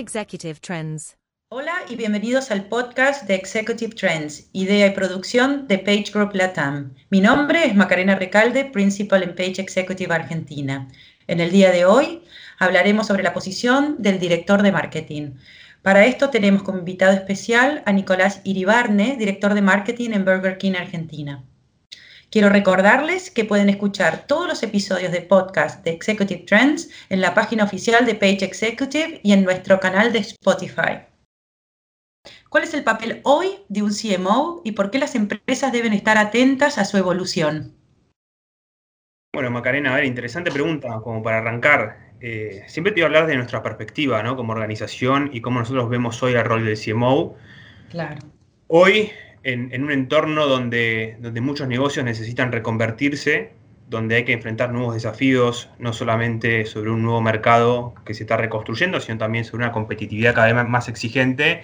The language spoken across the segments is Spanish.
Executive Trends. Hola y bienvenidos al podcast de Executive Trends, idea y producción de Page Group Latam. Mi nombre es Macarena Recalde, Principal en Page Executive Argentina. En el día de hoy hablaremos sobre la posición del director de marketing. Para esto tenemos como invitado especial a Nicolás Iribarne, director de marketing en Burger King Argentina. Quiero recordarles que pueden escuchar todos los episodios de podcast de Executive Trends en la página oficial de Page Executive y en nuestro canal de Spotify. ¿Cuál es el papel hoy de un CMO y por qué las empresas deben estar atentas a su evolución? Bueno, Macarena, a ver, interesante pregunta como para arrancar. Eh, siempre te iba a hablar de nuestra perspectiva, ¿no? Como organización y cómo nosotros vemos hoy el rol del CMO. Claro. Hoy en, un entorno donde, donde muchos negocios necesitan reconvertirse, donde hay que enfrentar nuevos desafíos, no solamente sobre un nuevo mercado que se está reconstruyendo, sino también sobre una competitividad cada vez más exigente.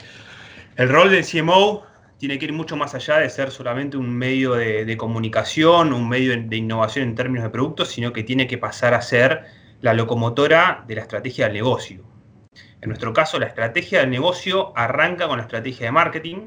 El rol del CMO tiene que ir mucho más allá de ser solamente un medio de, comunicación, un medio de innovación en términos de productos, sino que tiene que pasar a ser la locomotora de la estrategia del negocio. En nuestro caso, la estrategia del negocio arranca con la estrategia de marketing,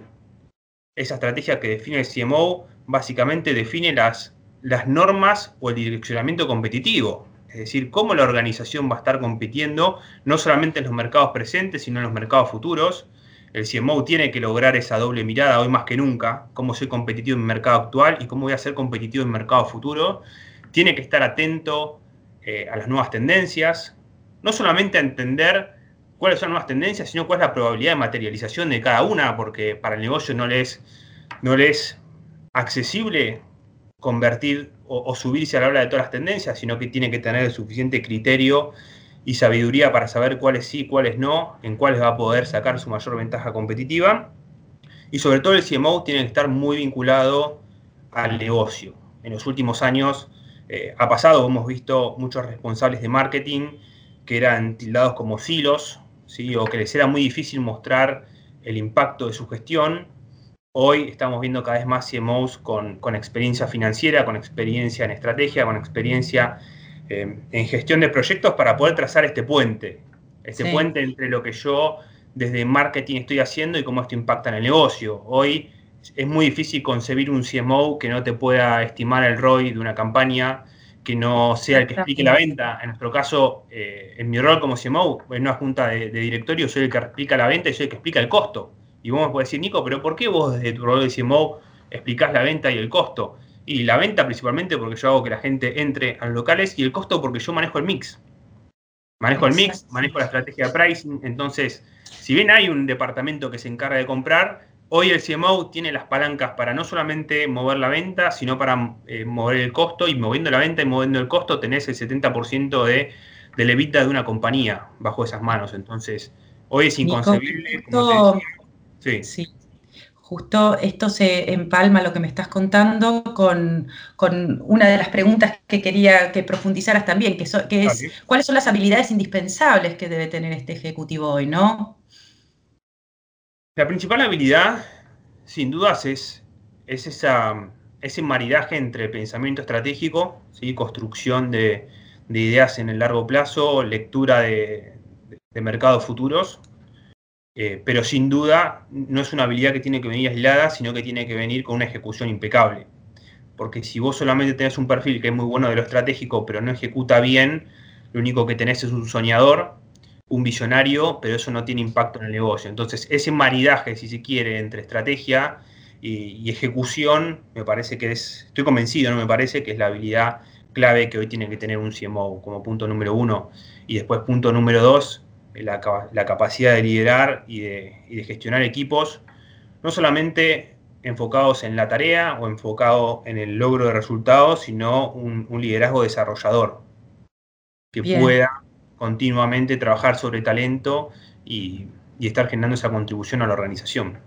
esa estrategia que define el CMO básicamente define las, las normas o el direccionamiento competitivo. Es decir, cómo la organización va a estar compitiendo no solamente en los mercados presentes, sino en los mercados futuros. El CMO tiene que lograr esa doble mirada hoy más que nunca, cómo soy competitivo en el mercado actual y cómo voy a ser competitivo en el mercado futuro. Tiene que estar atento eh, a las nuevas tendencias, no solamente a entender cuáles son las tendencias, sino cuál es la probabilidad de materialización de cada una, porque para el negocio no le es, no es accesible convertir o, subirse a la hora de todas las tendencias, sino que tiene que tener el suficiente criterio y sabiduría para saber cuáles sí, cuáles no, en cuáles va a poder sacar su mayor ventaja competitiva. Y sobre todo el CMO tiene que estar muy vinculado al negocio. En los últimos años eh, ha pasado, hemos visto muchos responsables de marketing que eran tildados como silos, o que les era muy difícil mostrar el impacto de su gestión. Hoy estamos viendo cada vez más CMOs con, con experiencia financiera, con experiencia en estrategia, con experiencia eh, en gestión de proyectos para poder trazar este puente, este puente entre lo que yo desde marketing estoy haciendo y cómo esto impacta en el negocio. Hoy es muy difícil concebir un CMO que no te pueda estimar el ROI de una campaña, que no sea el que explique la venta. En nuestro caso, eh, en mi rol como CMO, en una junta de, directorio, soy el que explica la venta y soy el que explica el costo. Y vos me podés decir, Nico, pero ¿por qué vos desde tu rol de CMO explicás la venta y el costo? Y la venta principalmente porque yo hago que la gente entre a los locales y el costo porque yo manejo el mix. Manejo el mix, manejo la estrategia de pricing. Entonces, si bien hay un departamento que se encarga de comprar, Hoy el CMO tiene las palancas para no solamente mover la venta, sino para eh, mover el costo y moviendo la venta y moviendo el costo tenés el 70% de, de levita de una compañía bajo esas manos. Entonces, hoy es inconcebible. sí. Justo esto se empalma lo que me estás contando con, una de las preguntas que quería que profundizaras también, que, que es cuáles son las habilidades indispensables que debe tener este ejecutivo hoy, ¿no? La principal habilidad, sin dudas, es, ese maridaje entre pensamiento estratégico, ¿sí? construcción de, ideas en el largo plazo, lectura de, mercados futuros, eh, pero sin duda no es una habilidad que tiene que venir aislada, sino que tiene que venir con una ejecución impecable. Porque si vos solamente tenés un perfil que es muy bueno de lo estratégico, pero no ejecuta bien, lo único que tenés es un soñador un visionario, pero eso no tiene impacto en el negocio. Entonces, ese maridaje, si se quiere, entre estrategia y, ejecución, me parece que es, estoy convencido, no me parece que es la habilidad clave que hoy tiene que tener un CMO como punto número uno. Y después, punto número dos, la, capacidad de liderar y de, gestionar equipos, no solamente enfocados en la tarea o enfocado en el logro de resultados, sino un, liderazgo desarrollador que pueda continuamente trabajar sobre talento y, estar generando esa contribución a la organización.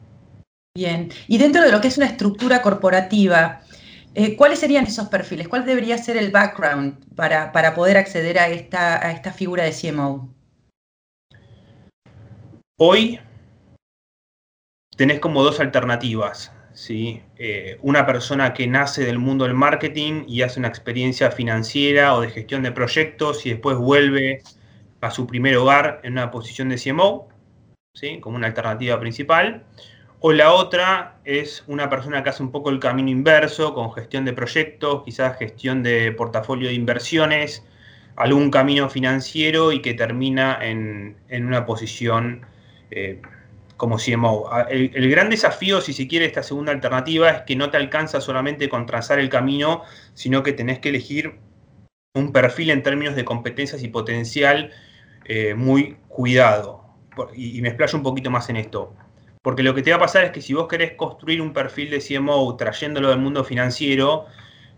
Bien, y dentro de lo que es una estructura corporativa, eh, ¿cuáles serían esos perfiles? ¿Cuál debería ser el background para, poder acceder a esta, a esta figura de CMO? Hoy tenés como dos alternativas. ¿sí? Eh, una persona que nace del mundo del marketing y hace una experiencia financiera o de gestión de proyectos y después vuelve a su primer hogar en una posición de CMO, ¿sí? como una alternativa principal. O la otra es una persona que hace un poco el camino inverso, con gestión de proyectos, quizás gestión de portafolio de inversiones, algún camino financiero y que termina en, una posición eh, como CMO. Ah, el, el, gran desafío, si se quiere, esta segunda alternativa es que no te alcanza solamente con trazar el camino, sino que tenés que elegir un perfil en términos de competencias y potencial eh, muy cuidado. Y, me explayo un poquito más en esto. Porque lo que te va a pasar es que si vos querés construir un perfil de CMO trayéndolo del mundo financiero,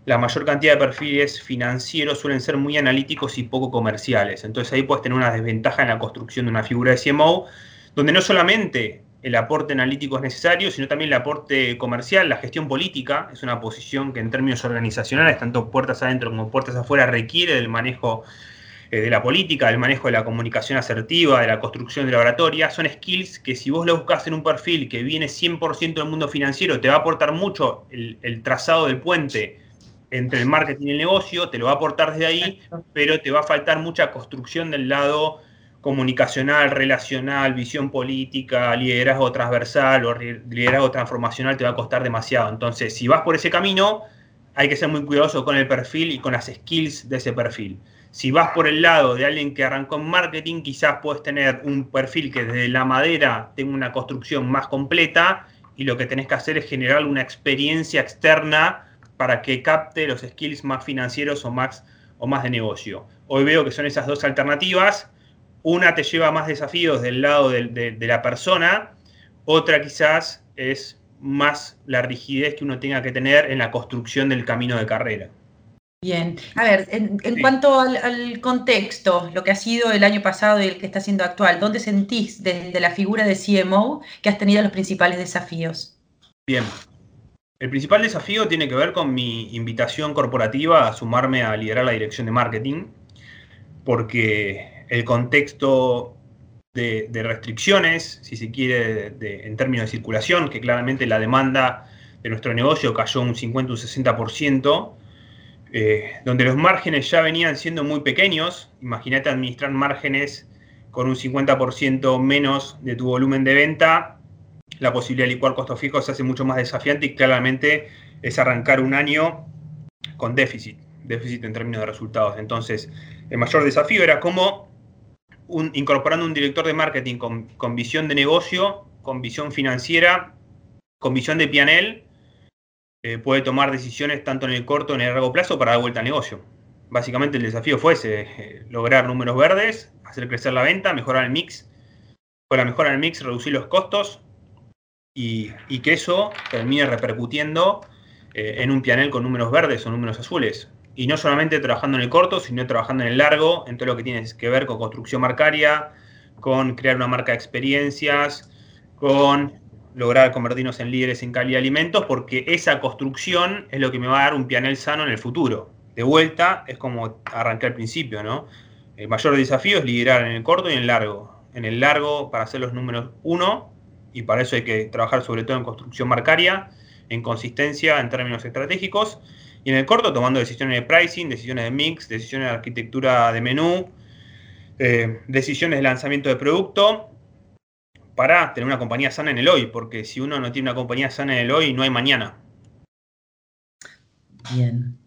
la mayor cantidad de perfiles financieros suelen ser muy analíticos y poco comerciales. Entonces ahí puedes tener una desventaja en la construcción de una figura de CMO, donde no solamente el aporte analítico es necesario, sino también el aporte comercial, la gestión política, es una posición que en términos organizacionales, tanto puertas adentro como puertas afuera, requiere del manejo eh, de la política, del manejo de la comunicación asertiva, de la construcción de la oratoria, son skills que si vos lo buscas en un perfil que viene 100% del mundo financiero, te va a aportar mucho el, el trazado del puente entre el marketing y el negocio, te lo va a aportar desde ahí, pero te va a faltar mucha construcción del lado comunicacional, relacional, visión política, liderazgo transversal o liderazgo transformacional te va a costar demasiado. Entonces, si vas por ese camino, hay que ser muy cuidadoso con el perfil y con las skills de ese perfil. Si vas por el lado de alguien que arrancó en marketing, quizás puedes tener un perfil que desde la madera tenga una construcción más completa y lo que tenés que hacer es generar una experiencia externa para que capte los skills más financieros o más, o más de negocio. Hoy veo que son esas dos alternativas una te lleva más desafíos del lado de, la persona, otra quizás es más la rigidez que uno tenga que tener en la construcción del camino de carrera. Bien, a ver, en, cuanto al, contexto, lo que ha sido el año pasado y el que está siendo actual, ¿dónde sentís desde la figura de CMO que has tenido los principales desafíos? Bien, el principal desafío tiene que ver con mi invitación corporativa a sumarme a liderar la dirección de marketing, porque el contexto de, restricciones, si se quiere, en términos de circulación, que claramente la demanda de nuestro negocio cayó un 50 un 60%, eh, donde los márgenes ya venían siendo muy pequeños. Imagínate administrar márgenes con un 50% menos de tu volumen de venta, la posibilidad de licuar costos fijos se hace mucho más desafiante y claramente es arrancar un año con déficit, déficit en términos de resultados. Entonces, el mayor desafío era cómo incorporando un director de marketing con, visión de negocio, con visión financiera, con visión de pianel, eh, puede tomar decisiones tanto en el corto como en el largo plazo para dar vuelta al negocio. Básicamente el desafío fue ese, eh, lograr números verdes, hacer crecer la venta, mejorar el mix. Con la mejora del mix, reducir los costos y, que eso termine repercutiendo eh, en un pianel con números verdes o números azules y no solamente trabajando en el corto, sino trabajando en el largo, en todo lo que tiene que ver con construcción marcaria, con crear una marca de experiencias, con lograr convertirnos en líderes en calidad de alimentos, porque esa construcción es lo que me va a dar un pianel sano en el futuro. De vuelta, es como arranqué al principio, ¿no? El mayor desafío es liderar en el corto y en el largo. En el largo, para hacer los números uno, y para eso hay que trabajar sobre todo en construcción marcaria, en consistencia en términos estratégicos, y en el corto tomando decisiones de pricing, decisiones de mix, decisiones de arquitectura de menú, eh, decisiones de lanzamiento de producto, para tener una compañía sana en el hoy, porque si uno no tiene una compañía sana en el hoy, no hay mañana. Bien.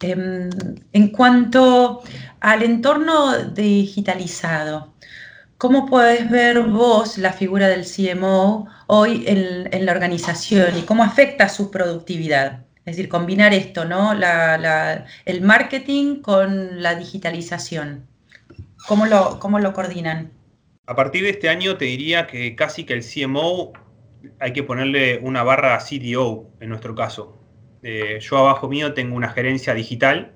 Em, en cuanto al entorno digitalizado, ¿cómo puedes ver vos la figura del CMO hoy en la organización y cómo afecta su productividad? Es decir, combinar esto, ¿no? el marketing con la digitalización. ¿Cómo lo, ¿Cómo lo coordinan? A partir de este año te diría que casi que el CMO hay que ponerle una barra a CDO en nuestro caso. Eh, yo abajo mío tengo una gerencia digital,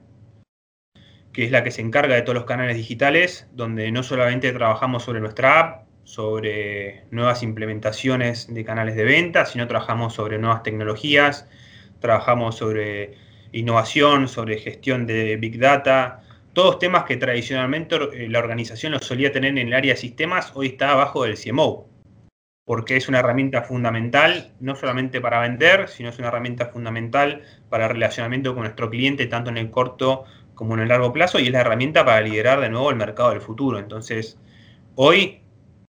que es la que se encarga de todos los canales digitales, donde no solamente trabajamos sobre nuestra app, sobre nuevas implementaciones de canales de venta, sino trabajamos sobre nuevas tecnologías, trabajamos sobre innovación, sobre gestión de Big Data, todos temas que tradicionalmente eh, la organización los solía tener en el área de sistemas, hoy está abajo del CMO, porque es una herramienta fundamental, no solamente para vender, sino es una herramienta fundamental para el relacionamiento con nuestro cliente, tanto en el corto como en el largo plazo, y es la herramienta para liderar de nuevo el mercado del futuro. Entonces, hoy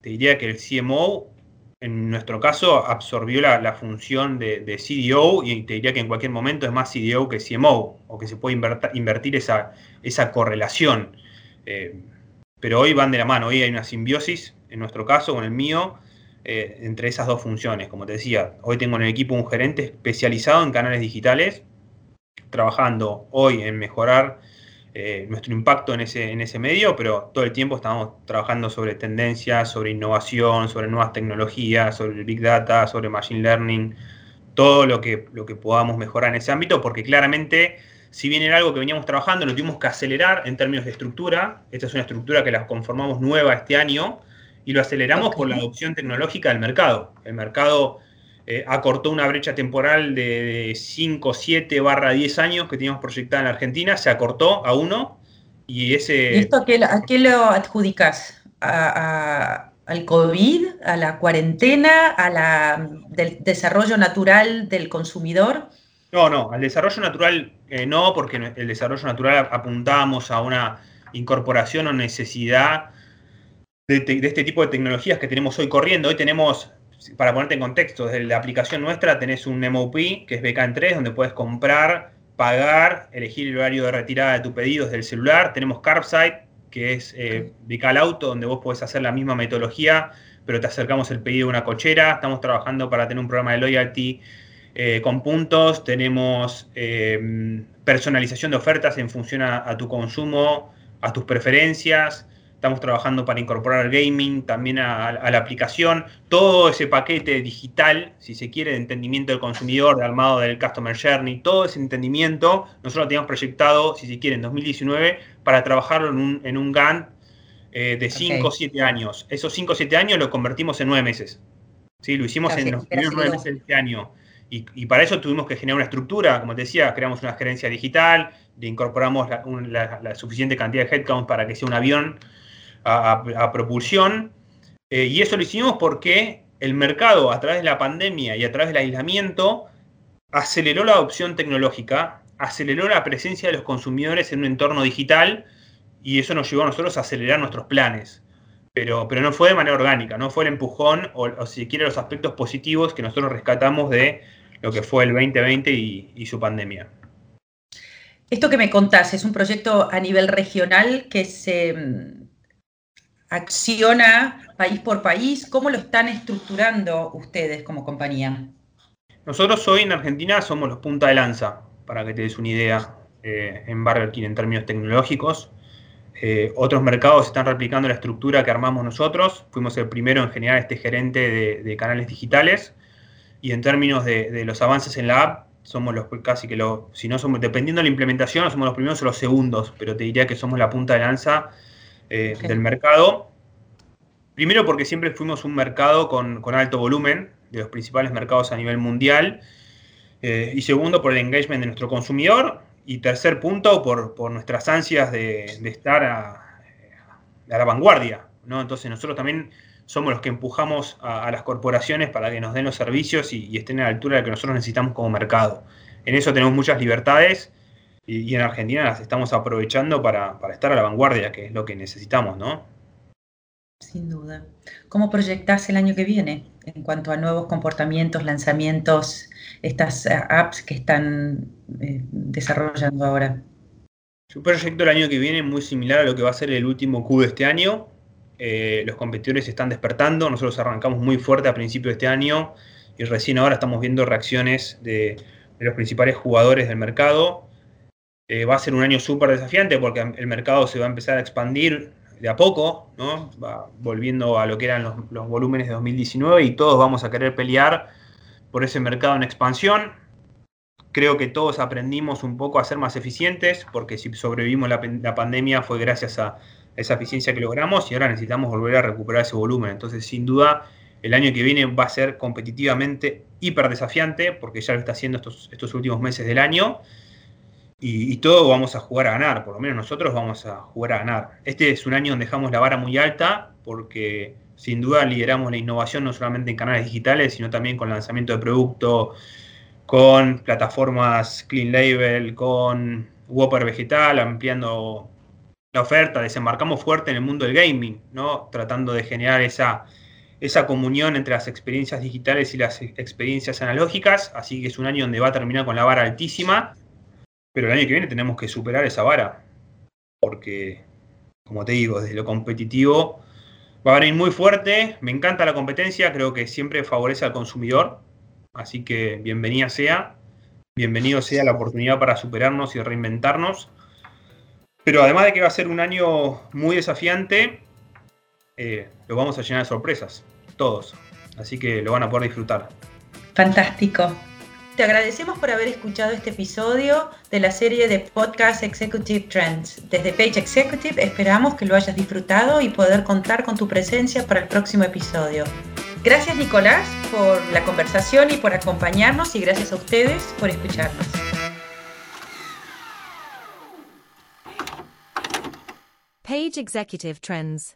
te diría que el CMO, en nuestro caso, absorbió la, función de, CDO y te diría que en cualquier momento es más CDO que CMO, o que se puede invertir esa, esa correlación. Eh, pero hoy van de la mano, hoy hay una simbiosis, en nuestro caso, con el mío, eh, entre esas dos funciones. Como te decía, hoy tengo en el equipo un gerente especializado en canales digitales, trabajando hoy en mejorar eh, nuestro impacto en ese, en ese medio, pero todo el tiempo estamos trabajando sobre tendencias, sobre innovación, sobre nuevas tecnologías, sobre el Big Data, sobre Machine Learning, todo lo que, lo que podamos mejorar en ese ámbito, porque claramente, si bien era algo que veníamos trabajando, lo tuvimos que acelerar en términos de estructura. Esta es una estructura que la conformamos nueva este año y lo aceleramos por la adopción tecnológica del mercado. El mercado eh, acortó una brecha temporal de 5, 7 barra 10 años que teníamos proyectada en la Argentina, se acortó a uno y ese... esto a qué, lo adjudicas? al COVID, a la cuarentena, a la, del desarrollo natural del consumidor? No, no, al desarrollo natural eh, no, porque el desarrollo natural apuntábamos a una incorporación o necesidad de, de, este tipo de tecnologías que tenemos hoy corriendo. Hoy tenemos para ponerte en contexto, desde la aplicación nuestra tenés un MOP, que es BK3, donde puedes comprar, pagar, elegir el horario de retirada de tu pedido desde el celular. Tenemos Carbside, que es eh, al Auto, donde vos podés hacer la misma metodología, pero te acercamos el pedido de una cochera. Estamos trabajando para tener un programa de loyalty eh, con puntos. Tenemos eh, personalización de ofertas en función a tu consumo, a tus preferencias. Estamos trabajando para incorporar gaming también a, la aplicación. Todo ese paquete digital, si se quiere, de entendimiento del consumidor, de armado del Customer Journey, todo ese entendimiento, nosotros lo teníamos proyectado, si se quiere, en 2019 para trabajarlo en un, en un GAN eh, de 5 o 7 años. Esos 5 o 7 años lo convertimos en 9 meses. ¿Sí? Lo hicimos en los primeros 9 meses de este año. Y, para eso tuvimos que generar una estructura, como te decía, creamos una gerencia digital, le incorporamos la, la suficiente cantidad de headcount para que sea un avión a, propulsión. Eh, y eso lo hicimos porque el mercado, a través de la pandemia y a través del aislamiento, aceleró la adopción tecnológica, aceleró la presencia de los consumidores en un entorno digital y eso nos llevó a nosotros a acelerar nuestros planes. Pero, pero no fue de manera orgánica, no fue el empujón o, si quiere los aspectos positivos que nosotros rescatamos de lo que fue el 2020 y, y su pandemia. Esto que me contás es un proyecto a nivel regional que se, acciona país por país? ¿Cómo lo están estructurando ustedes como compañía? Nosotros hoy en Argentina somos los punta de lanza, para que te des una idea, eh, en Burger King en términos tecnológicos. Eh, otros mercados están replicando la estructura que armamos nosotros. Fuimos el primero en generar este gerente de, canales digitales. Y en términos de, los avances en la app, somos los casi que los, si no somos, dependiendo de la implementación, somos los primeros o los segundos, pero te diría que somos la punta de lanza eh, del mercado. Primero porque siempre fuimos un mercado con, alto volumen, de los principales mercados a nivel mundial. Eh, y segundo, por el engagement de nuestro consumidor. Y tercer punto, por, nuestras ansias de, estar a, la vanguardia. ¿no? Entonces nosotros también somos los que empujamos a, las corporaciones para que nos den los servicios y, estén a la altura de lo que nosotros necesitamos como mercado. En eso tenemos muchas libertades y, en Argentina las estamos aprovechando para, estar a la vanguardia, que es lo que necesitamos, ¿no? Sin duda. ¿Cómo proyectás el año que viene en cuanto a nuevos comportamientos, lanzamientos, estas eh, apps que están eh, desarrollando ahora? Yo proyecto el año que viene muy similar a lo que va a ser el último Q de este año. Eh, los competidores están despertando, nosotros arrancamos muy fuerte a principio de este año y recién ahora estamos viendo reacciones de los principales jugadores del mercado. Eh, va a ser un año súper desafiante porque el mercado se va a empezar a expandir de a poco, ¿no? Volviendo a lo que eran los, volúmenes de 2019 y todos vamos a querer pelear por ese mercado en expansión. Creo que todos aprendimos un poco a ser más eficientes porque si sobrevivimos la, pandemia fue gracias a esa eficiencia que logramos y ahora necesitamos volver a recuperar ese volumen. Entonces, sin duda, el año que viene va a ser competitivamente hiper desafiante porque ya lo está haciendo estos últimos meses del año y, todos vamos a jugar a ganar, por lo menos nosotros vamos a jugar a ganar. Este es un año donde dejamos la vara muy alta porque sin duda lideramos la innovación no solamente en canales digitales, sino también con lanzamiento de producto, con plataformas Clean Label, con Whopper Vegetal, ampliando la oferta, desembarcamos fuerte en el mundo del gaming, ¿no? Tratando de generar esa, esa comunión entre las experiencias digitales y las experiencias analógicas, así que es un año donde va a terminar con la vara altísima, pero el año que viene tenemos que superar esa vara, porque, como te digo, desde lo competitivo va a venir muy fuerte, me encanta la competencia, creo que siempre favorece al consumidor, así que bienvenida sea, bienvenido sea la oportunidad para superarnos y reinventarnos. Pero además de que va a ser un año muy desafiante, eh, lo vamos a llenar de sorpresas, todos. Así que lo van a poder disfrutar. Fantástico. Te agradecemos por haber escuchado este episodio de la serie de podcast Executive Trends. Desde Page Executive esperamos que lo hayas disfrutado y poder contar con tu presencia para el próximo episodio. Gracias Nicolás por la conversación y por acompañarnos y gracias a ustedes por escucharnos. Page Executive Trends